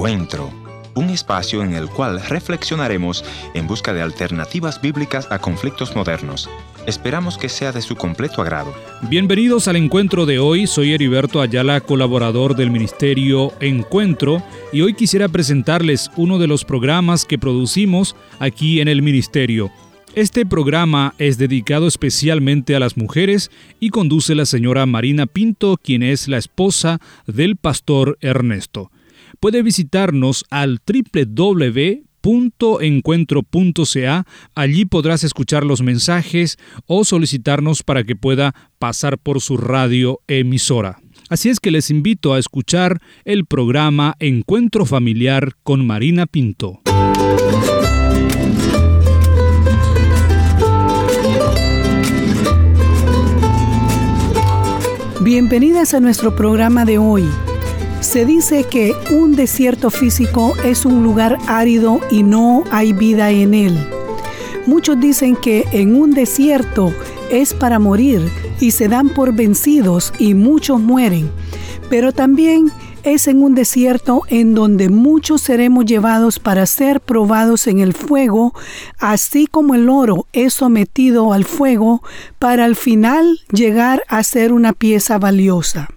Encuentro, un espacio en el cual reflexionaremos en busca de alternativas bíblicas a conflictos modernos. Esperamos que sea de su completo agrado. Bienvenidos al encuentro de hoy, soy Heriberto Ayala, colaborador del Ministerio Encuentro, y hoy quisiera presentarles uno de los programas que producimos aquí en el Ministerio. Este programa es dedicado especialmente a las mujeres y conduce la señora Marina Pinto, quien es la esposa del pastor Ernesto. Puede visitarnos al www.encuentro.ca. Allí podrás escuchar los mensajes o solicitarnos para que pueda pasar por su radio emisora. Así es que les invito a escuchar el programa Encuentro Familiar con Marina Pinto. Bienvenidas a nuestro programa de hoy. Se dice que un desierto físico es un lugar árido y no hay vida en él. Muchos dicen que en un desierto es para morir y se dan por vencidos y muchos mueren. Pero también es en un desierto en donde muchos seremos llevados para ser probados en el fuego, así como el oro es sometido al fuego para al final llegar a ser una pieza valiosa.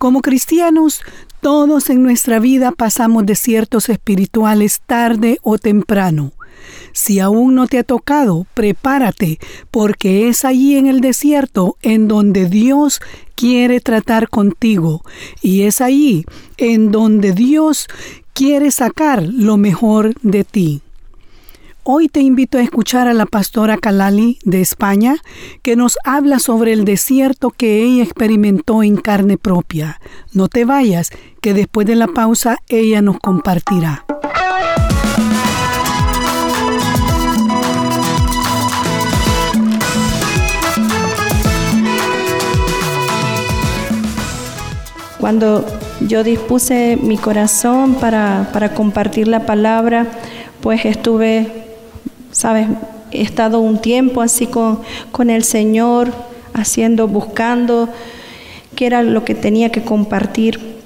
Como cristianos, todos en nuestra vida pasamos desiertos espirituales tarde o temprano. Si aún no te ha tocado, prepárate, porque es allí en el desierto en donde Dios quiere tratar contigo y es allí en donde Dios quiere sacar lo mejor de ti. Hoy te invito a escuchar a la pastora Kalali de España, que nos habla sobre el desierto que ella experimentó en carne propia. No te vayas, que después de la pausa ella nos compartirá. Cuando yo dispuse mi corazón para, compartir la palabra, pues estuve, sabes, he estado un tiempo así con, con el Señor, haciendo, buscando qué era lo que tenía que compartir.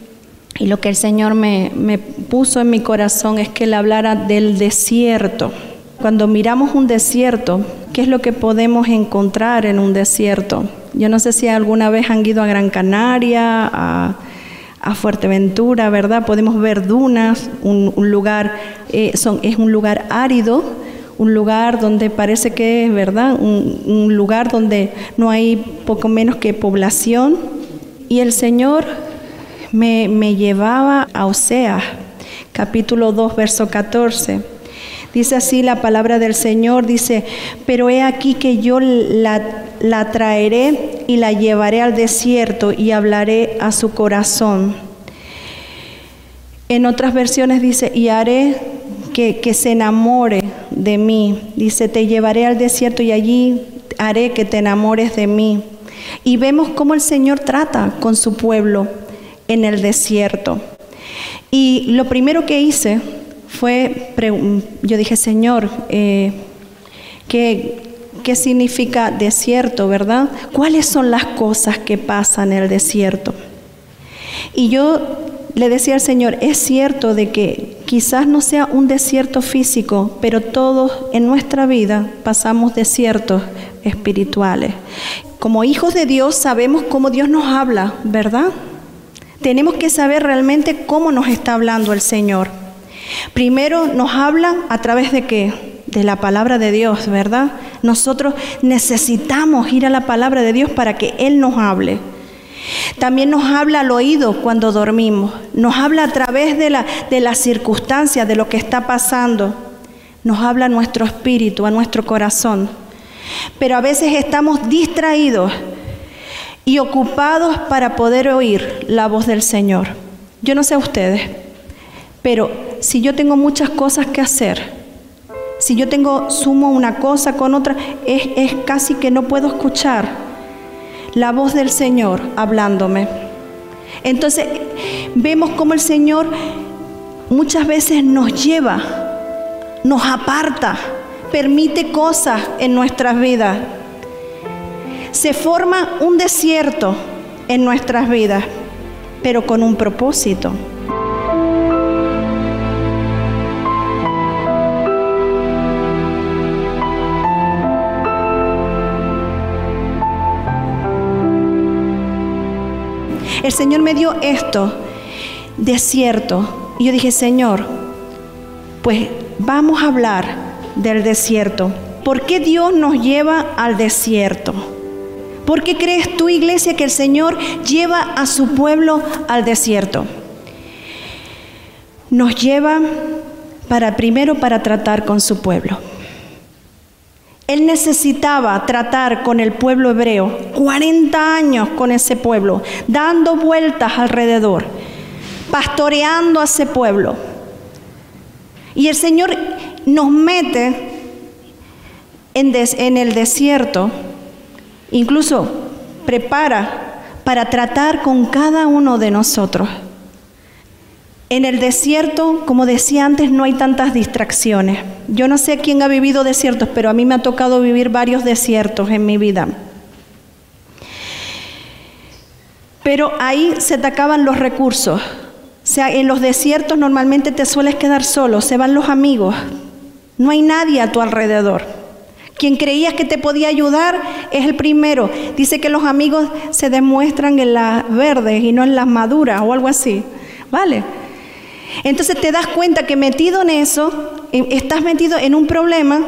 Y lo que el Señor me, me puso en mi corazón es que Él hablara del desierto. Cuando miramos un desierto, ¿qué es lo que podemos encontrar en un desierto? Yo no sé si alguna vez han ido a Gran Canaria, a, Fuerteventura, ¿verdad? Podemos ver dunas, un, lugar, eh, es un lugar árido, un lugar donde parece que es, ¿verdad? Un, lugar donde no hay poco menos que población. Y el Señor me, me llevaba a Oseas, capítulo 2, verso 14 Dice así la palabra del Señor, dice, pero he aquí que yo la, traeré y la llevaré al desierto y hablaré a su corazón. En otras versiones dice, y haré que, se enamore de mí. Dice, te llevaré al desierto y allí haré que te enamores de mí. Y vemos cómo el Señor trata con su pueblo en el desierto. Y lo primero que hice fue, yo dije, Señor, eh, ¿qué, ¿qué significa desierto, verdad? ¿Cuáles son las cosas que pasan en el desierto? Y yo le decía al Señor, es cierto de que quizás no sea un desierto físico, pero todos en nuestra vida pasamos desiertos espirituales. Como hijos de Dios sabemos cómo Dios nos habla, ¿verdad? Tenemos que saber realmente cómo nos está hablando el Señor. Primero nos habla a través de qué? De la palabra de Dios, ¿verdad? Nosotros necesitamos ir a la palabra de Dios para que Él nos hable. También nos habla al oído cuando dormimos. Nos habla a través de de las circunstancias, de lo que está pasando. Nos habla a nuestro espíritu, a nuestro corazón. Pero a veces estamos distraídos y ocupados para poder oír la voz del Señor. Yo no sé ustedes, pero si yo tengo muchas cosas que hacer, si yo tengo, sumo una cosa con otra, es, es casi que no puedo escuchar la voz del Señor hablándome. Entonces vemos cómo el Señor muchas veces nos lleva, nos aparta, permite cosas en nuestras vidas. Se forma un desierto en nuestras vidas, pero con un propósito. El Señor me dio esto, desierto. Y yo dije, Señor, pues vamos a hablar del desierto. ¿Por qué Dios nos lleva al desierto? ¿Por qué crees tú, iglesia, que el Señor lleva a su pueblo al desierto? Nos lleva para primero para tratar con su pueblo. Él necesitaba tratar con el pueblo hebreo, 40 años con ese pueblo, dando vueltas alrededor, pastoreando a ese pueblo. Y el Señor nos mete en, el desierto, incluso prepara para tratar con cada uno de nosotros. En el desierto, como decía antes, no hay tantas distracciones. Yo no sé quién ha vivido desiertos, pero a mí me ha tocado vivir varios desiertos en mi vida. Pero ahí se te acaban los recursos. O sea, en los desiertos normalmente te sueles quedar solo, se van los amigos. No hay nadie a tu alrededor. Quien creías que te podía ayudar es el primero. Dice que los amigos se demuestran en las verdes y no en las maduras o algo así. ¿Vale? Entonces te das cuenta que metido en eso, estás metido en un problema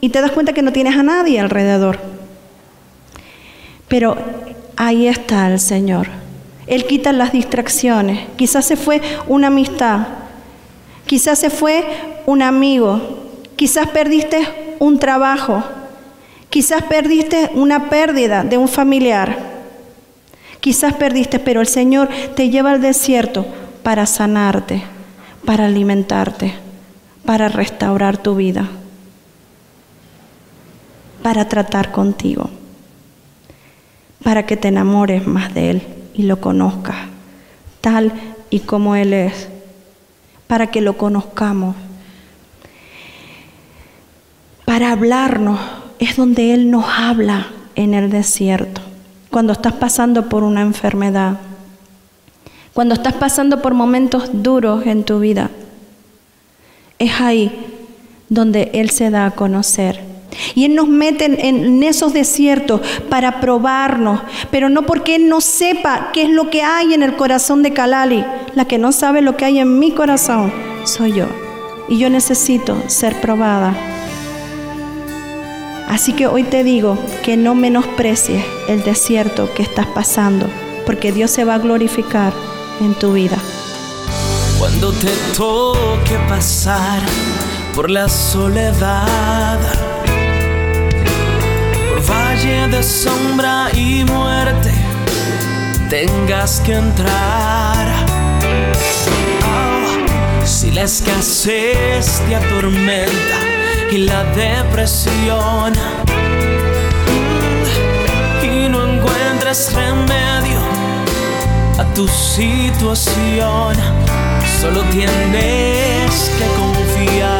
y te das cuenta que no tienes a nadie alrededor. Pero ahí está el Señor. Él quita las distracciones. Quizás se fue una amistad. Quizás se fue un amigo. Quizás perdiste un trabajo. Quizás perdiste una pérdida de un familiar. Quizás perdiste, pero el Señor te lleva al desierto para sanarte para alimentarte, para restaurar tu vida, para tratar contigo, para que te enamores más de Él y lo conozcas tal y como Él es, para que lo conozcamos, para hablarnos, es donde Él nos habla en el desierto, cuando estás pasando por una enfermedad cuando estás pasando por momentos duros en tu vida, es ahí donde Él se da a conocer. Y Él nos mete en, esos desiertos para probarnos, pero no porque Él no sepa qué es lo que hay en el corazón de Kalali. La que no sabe lo que hay en mi corazón soy yo. Y yo necesito ser probada. Así que hoy te digo que no menosprecies el desierto que estás pasando, porque Dios se va a glorificar en tu vida. Cuando te toque pasar por la soledad, por valle de sombra y muerte, tengas que entrar. Oh, si la escasez te atormenta y la depresión, mm, y no encuentres remedio tu situación. Solo tienes que confiar,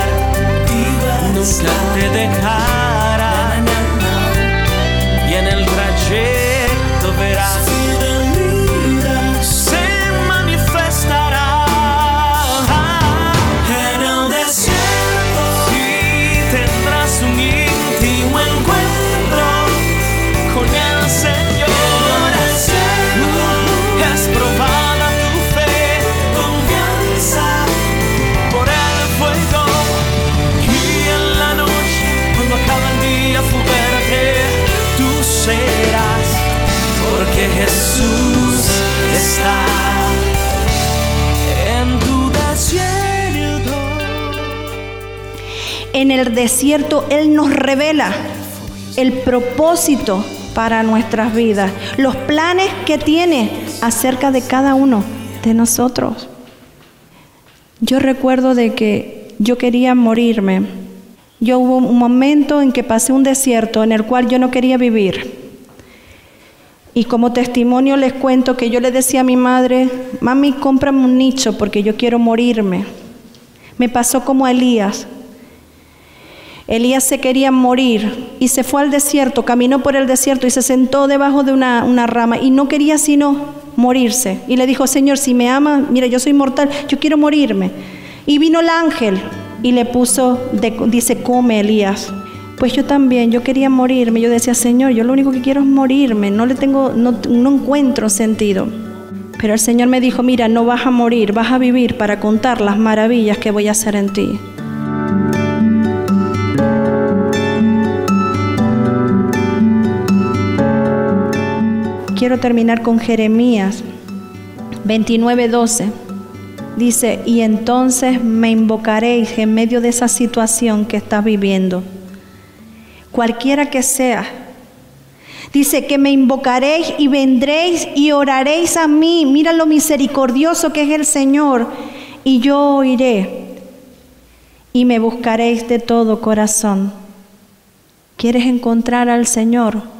En el desierto Él nos revela el propósito para nuestras vidas, los planes que tiene acerca de cada uno de nosotros. Yo recuerdo de que yo quería morirme. Yo hubo un momento en que pasé un desierto en el cual yo no quería vivir. Y como testimonio les cuento que yo le decía a mi madre, mami, cómprame un nicho porque yo quiero morirme. Me pasó como a Elías. Elías se quería morir y se fue al desierto, caminó por el desierto y se sentó debajo de una, rama y no quería sino morirse. Y le dijo, Señor, si me ama, mira, yo soy mortal, yo quiero morirme. Y vino el ángel y le puso, dice, come Elías. Pues yo también, yo quería morirme. Yo decía, Señor, yo lo único que quiero es morirme. No le tengo, no encuentro sentido. Pero el Señor me dijo, mira, no vas a morir, vas a vivir para contar las maravillas que voy a hacer en ti. Quiero terminar con Jeremías 29:12. Dice, y entonces me invocaréis en medio de esa situación que estás viviendo, cualquiera que sea. Dice que me invocaréis y vendréis y oraréis a mí. Mira lo misericordioso que es el Señor. Y yo oiré y me buscaréis de todo corazón. ¿Quieres encontrar al Señor?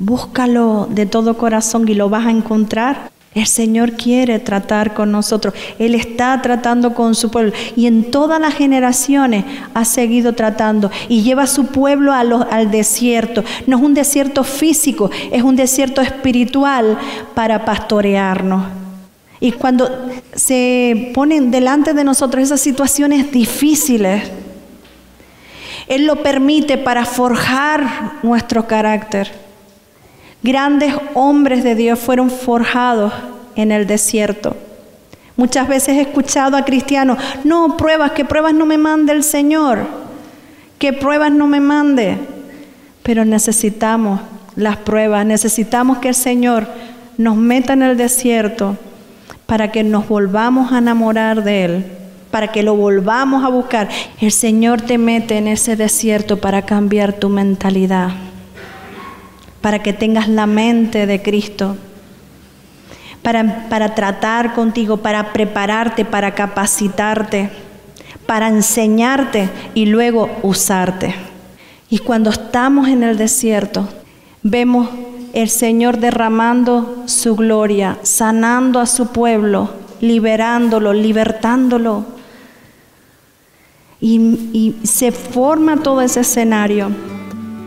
Búscalo de todo corazón y lo vas a encontrar. El Señor quiere tratar con nosotros. Él está tratando con su pueblo. Y en todas las generaciones ha seguido tratando. Y lleva a su pueblo al desierto. No es un desierto físico, es un desierto espiritual para pastorearnos. Y cuando se ponen delante de nosotros esas situaciones difíciles, Él lo permite para forjar nuestro carácter. Grandes hombres de Dios fueron forjados en el desierto. Muchas veces he escuchado a cristianos, no, pruebas, que pruebas no me mande el Señor, que pruebas no me mande. Pero necesitamos las pruebas, necesitamos que el Señor nos meta en el desierto para que nos volvamos a enamorar de Él, para que lo volvamos a buscar. El Señor te mete en ese desierto para cambiar tu mentalidad para que tengas la mente de Cristo, para, para tratar contigo, para prepararte, para capacitarte, para enseñarte y luego usarte. Y cuando estamos en el desierto, vemos el Señor derramando su gloria, sanando a su pueblo, liberándolo, libertándolo. Y, y se forma todo ese escenario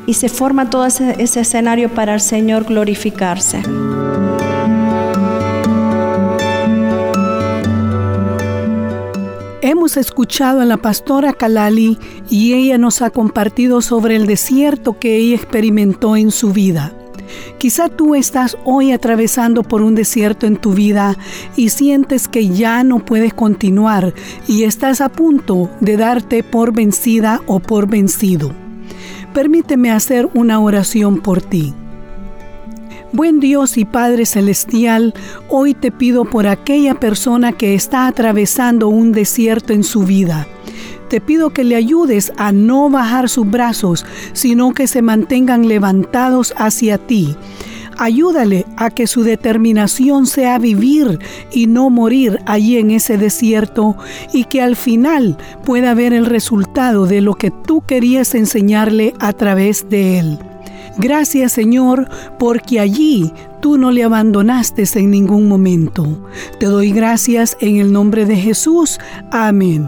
y se forma todo ese, escenario para el Señor glorificarse. Hemos escuchado a la pastora Kalali y ella nos ha compartido sobre el desierto que ella experimentó en su vida. Quizá tú estás hoy atravesando por un desierto en tu vida y sientes que ya no puedes continuar y estás a punto de darte por vencida o por vencido. Permíteme hacer una oración por ti. Buen Dios y Padre Celestial, hoy te pido por aquella persona que está atravesando un desierto en su vida. Te pido que le ayudes a no bajar sus brazos, sino que se mantengan levantados hacia ti Ayúdale a que su determinación sea vivir y no morir allí en ese desierto y que al final pueda ver el resultado de lo que tú querías enseñarle a través de él. Gracias Señor, porque allí tú no le abandonaste en ningún momento. Te doy gracias en el nombre de Jesús. Amén.